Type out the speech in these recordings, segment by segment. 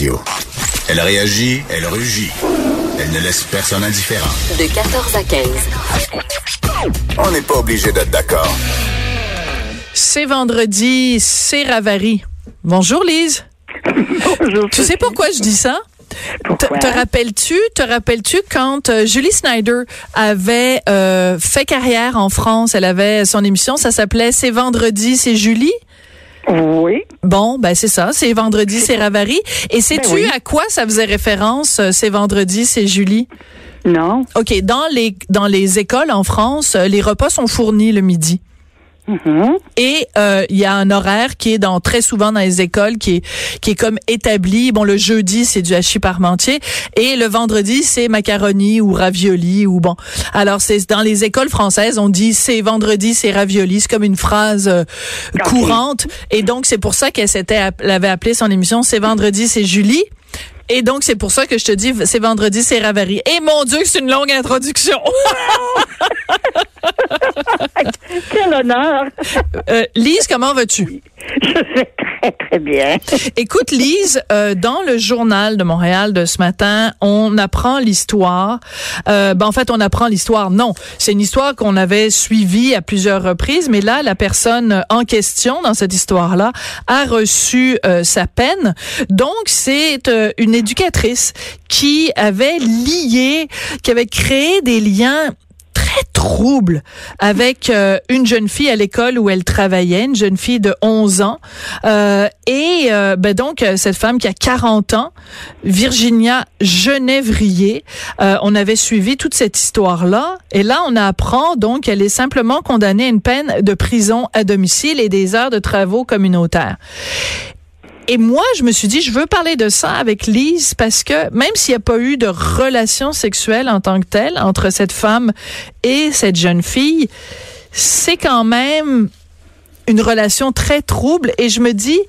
radio. Elle réagit, elle rugit. Elle ne laisse personne indifférent. De 14 à 15. On n'est pas obligé d'être d'accord. C'est vendredi, c'est Ravary. Bonjour Lise. Bonjour. Tu sais pourquoi je dis ça? Te rappelles-tu, te rappelles-tu quand euh, Julie Snyder avait euh, fait carrière en France, elle avait son émission, ça s'appelait C'est vendredi, c'est Julie? Oui. Bon, ben c'est ça, c'est vendredi, c'est Ravary. Et sais-tu Ben oui. à quoi ça faisait référence, euh, c'est vendredi, c'est Julie? Non. OK, dans les dans les écoles en France, euh, les repas sont fournis le midi. Mhm. Et euh, il y a un horaire qui est dans très souvent dans les écoles qui est qui est comme établi. Bon, le jeudi c'est du hachis parmentier et le vendredi c'est macaroni ou ravioli ou bon. Alors c'est dans les écoles françaises on dit c'est vendredi c'est ravioli. C'est comme une phrase euh, courante et donc c'est pour ça qu'elle s'était elle avait appelé son émission c'est vendredi c'est Julie. Et donc, c'est pour ça que je te dis, c'est vendredi, c'est Ravary. Et mon Dieu, c'est une longue introduction. Quel honneur. Euh, Lise, comment vas-tu? Je vais très, bien. Écoute, Lise, euh, dans le journal de Montréal de ce matin, on apprend l'histoire. Euh, ben, en fait, on apprend l'histoire. Non, c'est une histoire qu'on avait suivie à plusieurs reprises, mais là, la personne en question dans cette histoire-là a reçu euh, sa peine. Donc, c'est euh, une éducatrice qui avait lié, qui avait créé des liens trouble avec euh, une jeune fille à l'école où elle travaillait, une jeune fille de 11 ans. Euh, et euh, ben donc, euh, cette femme qui a 40 ans, Virginia Genèvrier, euh, on avait suivi toute cette histoire-là. Et là, on apprend donc qu'elle est simplement condamnée à une peine de prison à domicile et des heures de travaux communautaires. Et moi, je me suis dit, je veux parler de ça avec Lise parce que même s'il n'y a pas eu de relation sexuelle en tant que telle entre cette femme et cette jeune fille, c'est quand même une relation très trouble. Et je me dis,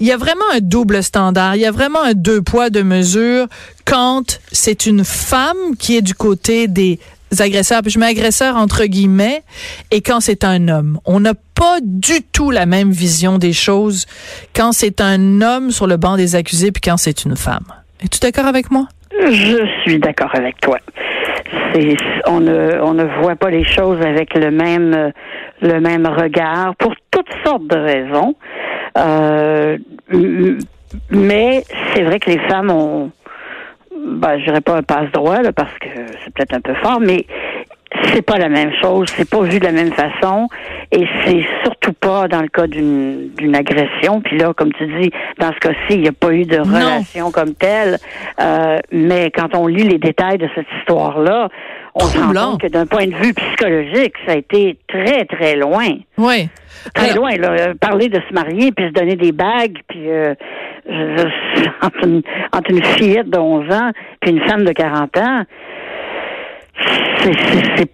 il y a vraiment un double standard, il y a vraiment un deux poids, deux mesures quand c'est une femme qui est du côté des agresseurs, puis je mets agresseur entre guillemets, et quand c'est un homme. On n'a pas du tout la même vision des choses quand c'est un homme sur le banc des accusés, puis quand c'est une femme. Es-tu d'accord avec moi? Je suis d'accord avec toi. On ne, voit pas les choses avec le même, regard pour toutes sortes de raisons. Euh, mais c'est vrai que les femmes ont, ben, je dirais pas un passe-droit, là, parce que c'est peut-être un peu fort, mais c'est pas la même chose, c'est pas vu de la même façon, et c'est surtout pas dans le cas d'une d'une agression. Puis là, comme tu dis, dans ce cas-ci, il n'y a pas eu de relation comme telle. Euh, mais quand on lit les détails de cette histoire-là, on se rend compte que d'un point de vue psychologique, ça a été très très loin, Oui. très Alors- loin. Là, Euh, parler de se marier puis se donner des bagues, puis euh, je- je- entre, une, entre une fillette de 11 ans puis une femme de 40 ans c'est-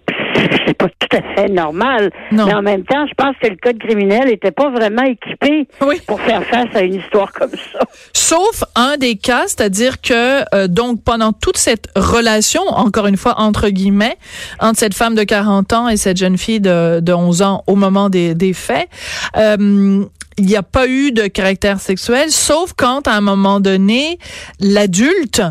c'est pas tout à fait normal. Non. Mais en même temps, je pense que le code criminel n'était pas vraiment équipé Oui. pour faire face à une histoire comme ça. Sauf un des cas, c'est-à-dire que euh, donc pendant toute cette relation, encore une fois entre guillemets, entre cette femme de 40 ans et cette jeune fille de, de 11 ans au moment des, des faits, euh, il n'y a pas eu de caractère sexuel, sauf quand à un moment donné, l'adulte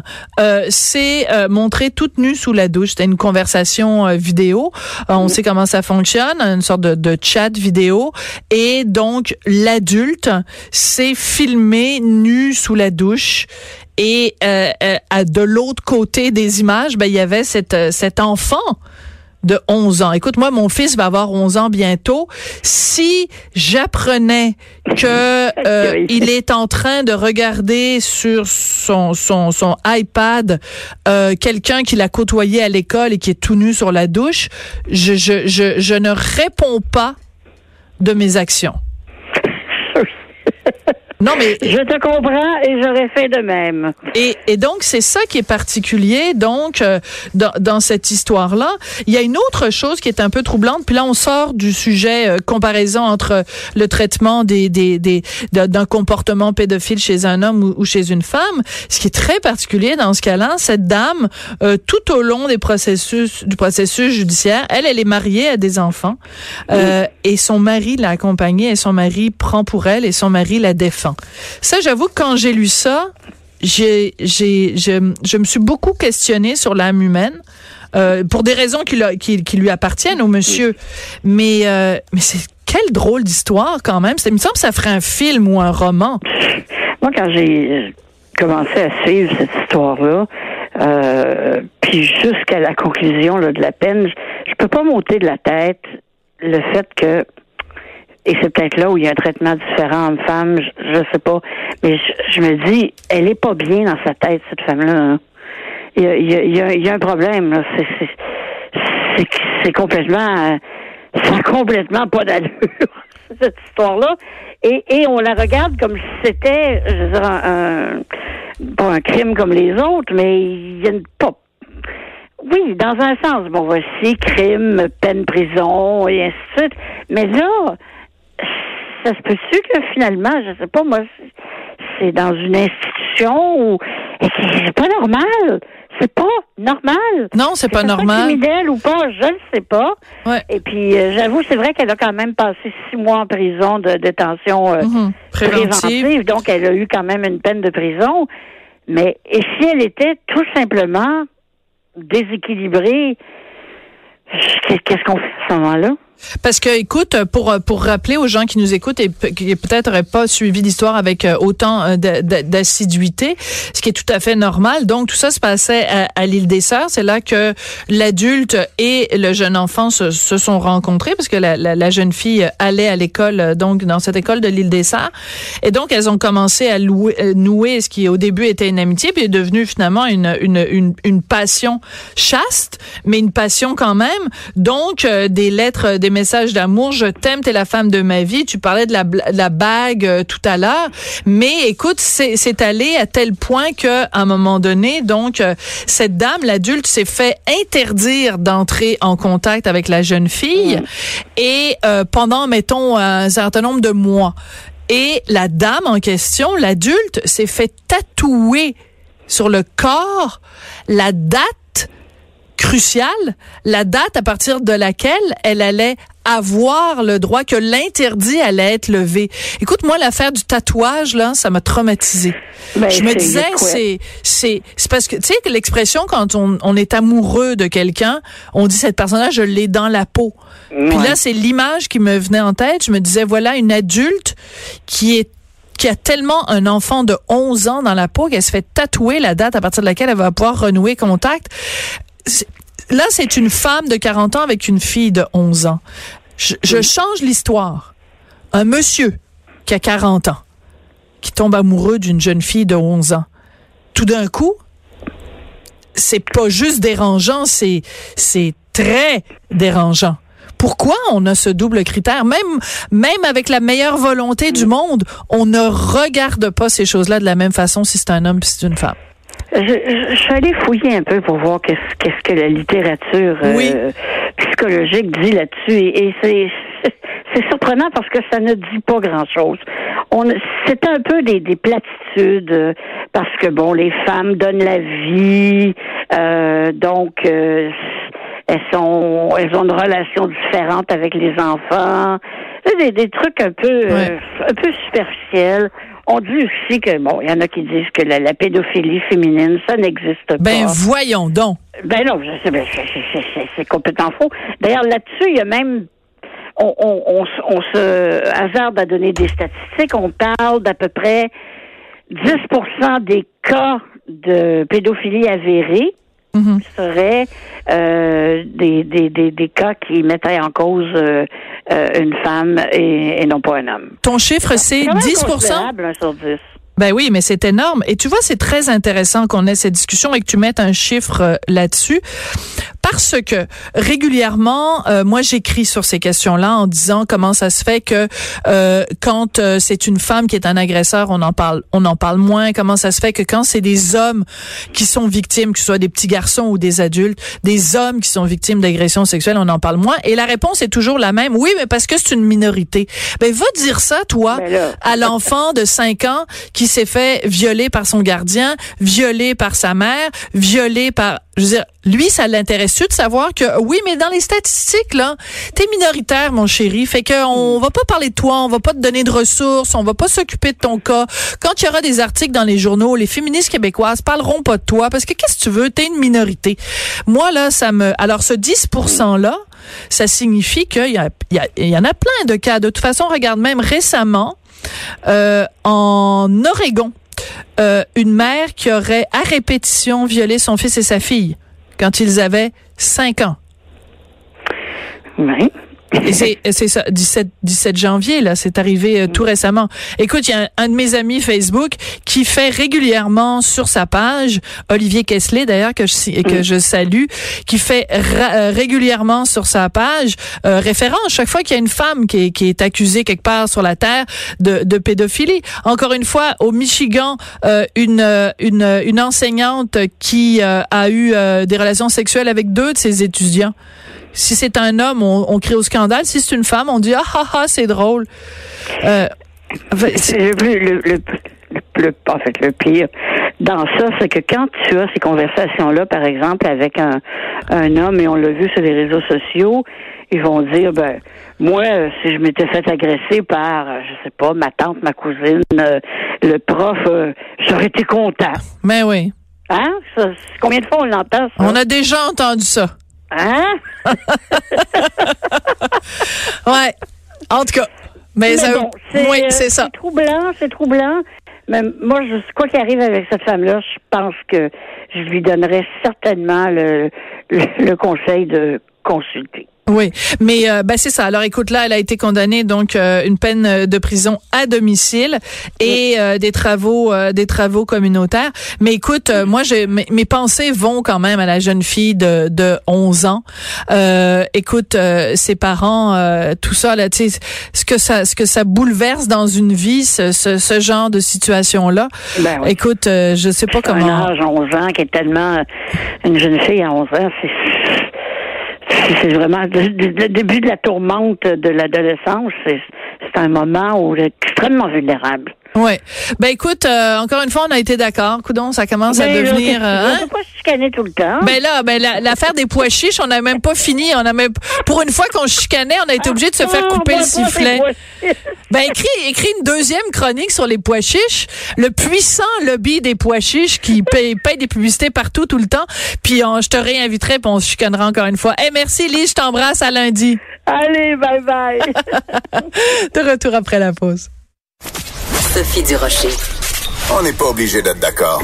euh, s'est euh, montré toute nue sous la douche. C'était une conversation euh, vidéo. Euh, on sait comment ça fonctionne, une sorte de, de chat vidéo. Et donc, l'adulte s'est filmé nu sous la douche. Et euh, euh, à de l'autre côté des images, ben, il y avait cette, cet enfant de 11 ans. Écoute, moi, mon fils va avoir 11 ans bientôt. Si j'apprenais que euh, il est en train de regarder sur son son, son iPad euh, quelqu'un qu'il a côtoyé à l'école et qui est tout nu sur la douche, je je je, je ne réponds pas de mes actions. Non, mais Je te comprends et j'aurais fait de même. et, et donc, c'est ça qui est particulier. Donc, euh, dans, dans cette histoire-là, il y a une autre chose qui est un peu troublante. Puis là, on sort du sujet euh, comparaison entre le traitement des, des, des, de- d'un comportement pédophile chez un homme ou, ou chez une femme. Ce qui est très particulier dans ce cas-là, cette dame, euh, tout au long des processus, du processus judiciaire, elle, elle est mariée à des enfants. Euh, Et son mari l'a accompagnée et son mari prend pour elle et son mari la défend. Ça, j'avoue, que quand j'ai lu ça, j'ai, j'ai, je, je me suis beaucoup questionnée sur l'âme humaine. Euh, pour des raisons qui, qui, qui lui appartiennent au monsieur. Mais, euh, mais c'est quelle drôle d'histoire quand même. Il me semble que ça ferait un film ou un roman. Moi, quand j'ai commencé à suivre cette histoire-là, euh, puis jusqu'à la conclusion là, de la peine, je, je peux pas m'ôter de la tête le fait que, et c'est peut-être là où il y a un traitement différent homme-femme, je, je sais pas, mais je, me dis, elle est pas bien dans sa tête, cette femme-là. Il y a, un problème, là. C'est, complètement, euh, ça complètement pas d'allure, cette histoire-là. Et, on la regarde comme si c'était, je veux dire, un, un- pas un crime comme les autres, mais il y a une pas. Oui, dans un sens, bon, voici, crime, peine prison, et ainsi de suite. Mais là, ça se peut-tu que finalement, je sais pas, moi, c'est- dans une institution où et c'est pas normal. C'est pas normal. Non, c'est pas normal. criminel ou pas, je ne sais pas. Ouais. Et puis, euh, j'avoue, c'est vrai qu'elle a quand même passé six mois en prison de détention euh, Mhm. Préventive. préventive, donc elle a eu quand même une peine de prison. Mais et si elle était tout simplement déséquilibrée, qu'est-ce qu'on fait à ce moment-là? Parce que, écoute, pour pour rappeler aux gens qui nous écoutent et qui peut-être n'auraient pas suivi l'histoire avec euh, autant euh, d'a- d'a- d'assiduité, ce qui est tout à fait normal. Donc, tout ça se passait à, l'île des Sœurs. C'est là que l'adulte et le jeune enfant se, sont rencontrés parce que la, jeune fille allait à l'école, euh, donc dans cette école de l'île des Sœurs. Et donc, elles ont commencé à nouer ce qui au début était une amitié, puis est devenu finalement une, une, une, une passion chaste, mais une passion quand même. Donc, euh, des lettres, des messages d'amour, je t'aime, t'es la femme de ma vie. Tu parlais de la, de la bague euh, tout à l'heure, mais écoute, c'est c'est allé à tel point que à un moment donné, donc euh, cette dame, l'adulte, s'est fait interdire d'entrer en contact avec la jeune fille et euh, pendant mettons un certain nombre de mois. Et la dame en question, l'adulte, s'est fait tatouer sur le corps la date cruciale, la date à partir de laquelle elle allait avoir le droit que l'interdit allait être levé. Écoute, moi, l'affaire du tatouage, là, ça m'a traumatisé. Ben, je me disais, c'est, c'est, c'est parce que, tu sais, que l'expression, quand on, on est amoureux de quelqu'un, on dit, cette personne-là, je l'ai dans la peau. Puis là, c'est l'image qui me venait en tête. Je me disais, voilà, une adulte qui est qui a tellement un enfant de 11 ans dans la peau qu'elle se fait tatouer la date à partir de laquelle elle va pouvoir renouer contact. Là, c'est une femme de 40 ans avec une fille de 11 ans. Je, je change l'histoire. Un monsieur qui a 40 ans, qui tombe amoureux d'une jeune fille de 11 ans. Tout d'un coup, c'est pas juste dérangeant, c'est c'est très dérangeant. Pourquoi on a ce double critère? Même même avec la meilleure volonté du monde, on ne regarde pas ces choses-là de la même façon si c'est un homme si c'est une femme. Je, je, je suis allée fouiller un peu pour voir qu'est-ce qu'est-ce que la littérature euh, psychologique dit là-dessus et, et c'est c'est surprenant parce que ça ne dit pas grand-chose. On c'est un peu des, des platitudes euh, parce que bon les femmes donnent la vie euh, donc euh, elles sont elles ont une relation différente avec les enfants des, des trucs un peu euh, un peu superficiels. On dit aussi que bon, il y en a qui disent que la, la pédophilie féminine, ça n'existe Ben pas. voyons donc. Ben non, je sais, ben, c'est- complètement faux. D'ailleurs, là-dessus, il y a même on, on, on, se- on se hasarde à donner des statistiques. On parle d'à peu près 10% des cas de pédophilie avérés Mhm. seraient euh, des, des, des, des cas qui mettraient en cause euh, euh, une femme et, et non pas un homme. Ton chiffre c'est quand même 10 considérable, un sur 10. Ben oui, mais c'est énorme. Et tu vois, c'est très intéressant qu'on ait cette discussion et que tu mettes un chiffre euh, là-dessus. Parce que régulièrement, euh, moi j'écris sur ces questions-là en disant comment ça se fait que euh, quand euh, c'est une femme qui est un agresseur, on en parle, on en parle moins. Comment ça se fait que quand c'est des hommes qui sont victimes, que ce soit des petits garçons ou des adultes, des hommes qui sont victimes d'agressions sexuelles, on en parle moins. Et la réponse est toujours la même. Oui, mais parce que c'est une minorité. Ben va dire ça, toi, Ben à l'enfant de 5 ans qui s'est fait violer par son gardien, violer par sa mère, violer par je veux dire, lui, ça l'intéresse-tu de savoir que, oui, mais dans les statistiques, là, t'es minoritaire, mon chéri. Fait qu'on va pas parler de toi, on va pas te donner de ressources, on va pas s'occuper de ton cas. Quand il y aura des articles dans les journaux, les féministes québécoises parleront pas de toi parce que qu'est-ce que tu veux? T'es une minorité. Moi, là, ça me, alors ce 10 %-là, ça signifie qu'il y, a, il y, en a plein de cas. De toute façon, regarde même récemment, euh, en Oregon, euh, une mère qui aurait à répétition violé son fils et sa fille quand ils avaient 5 ans. Oui. Et c'est ça, 17, 17 janvier, là, c'est arrivé euh, tout récemment. Écoute, il y a un, de mes amis Facebook qui fait régulièrement sur sa page, Olivier Kessler d'ailleurs, que je, que je salue, qui fait euh, régulièrement sur sa page euh, référence chaque fois qu'il y a une femme qui est, qui est accusée quelque part sur la terre de, de pédophilie. Encore une fois, au Michigan, euh, une, une, une enseignante qui a eu des relations sexuelles avec deux de ses étudiants. Si c'est un homme, on, on, crie au scandale. Si c'est une femme, on dit ah ah ah, c'est drôle. Euh, le, le, le, en fait, le pire dans ça, c'est que quand tu as ces conversations-là, par exemple, avec un, un homme, et on l'a vu sur les réseaux sociaux, ils vont dire, ben, moi, si je m'étais fait agresser par, je sais pas, ma tante, ma cousine, euh, le prof, euh, j'aurais été content. Mais oui. Hein? combien de fois on l'entend? On a déjà entendu ça. Hein? ouais. En tout cas. Mais, bon, c'est ça. C'est troublant, c'est troublant. Mais moi, je, quoi qu'il arrive avec cette femme-là, je pense que je lui donnerais certainement le, le conseil de consulter. Oui, mais euh, ben c'est ça. Alors écoute, là, elle a été condamnée donc euh, une peine de prison à domicile et euh, des travaux des travaux communautaires. Mais écoute, moi, j'ai mes, pensées vont quand même à la jeune fille de, de 11 ans. écoute, ses parents, tout ça là, tu sais, ce que ça ce que ça bouleverse dans une vie, ce, ce, genre de situation là. Ben écoute, je sais pas comment. Un âge 11 ans qui est tellement une jeune fille à 11 ans, c'est c'est vraiment le, début de la tourmente de l'adolescence. C'est un moment où est extrêmement vulnérable. Oui. Ben écoute, euh, encore une fois, on a été d'accord. Coudon, ça commence à ben, devenir. Euh, hein? pas chicaner tout le temps. Ben là, ben l'affaire des pois chiches, on n'a même pas fini. On a même pour une fois qu'on chicanait, on a été obligé de se faire ah, couper le sifflet. Ben écris, écris une deuxième chronique sur les pois chiches, le puissant lobby des pois chiches qui paye, paye des publicités partout tout le temps. Puis je te réinviterai, puis on se chicanera encore une fois. Eh merci Lise, je t'embrasse à lundi. Allez, bye bye. de retour après la pause. Sophie Durocher. On n'est pas obligé d'être d'accord.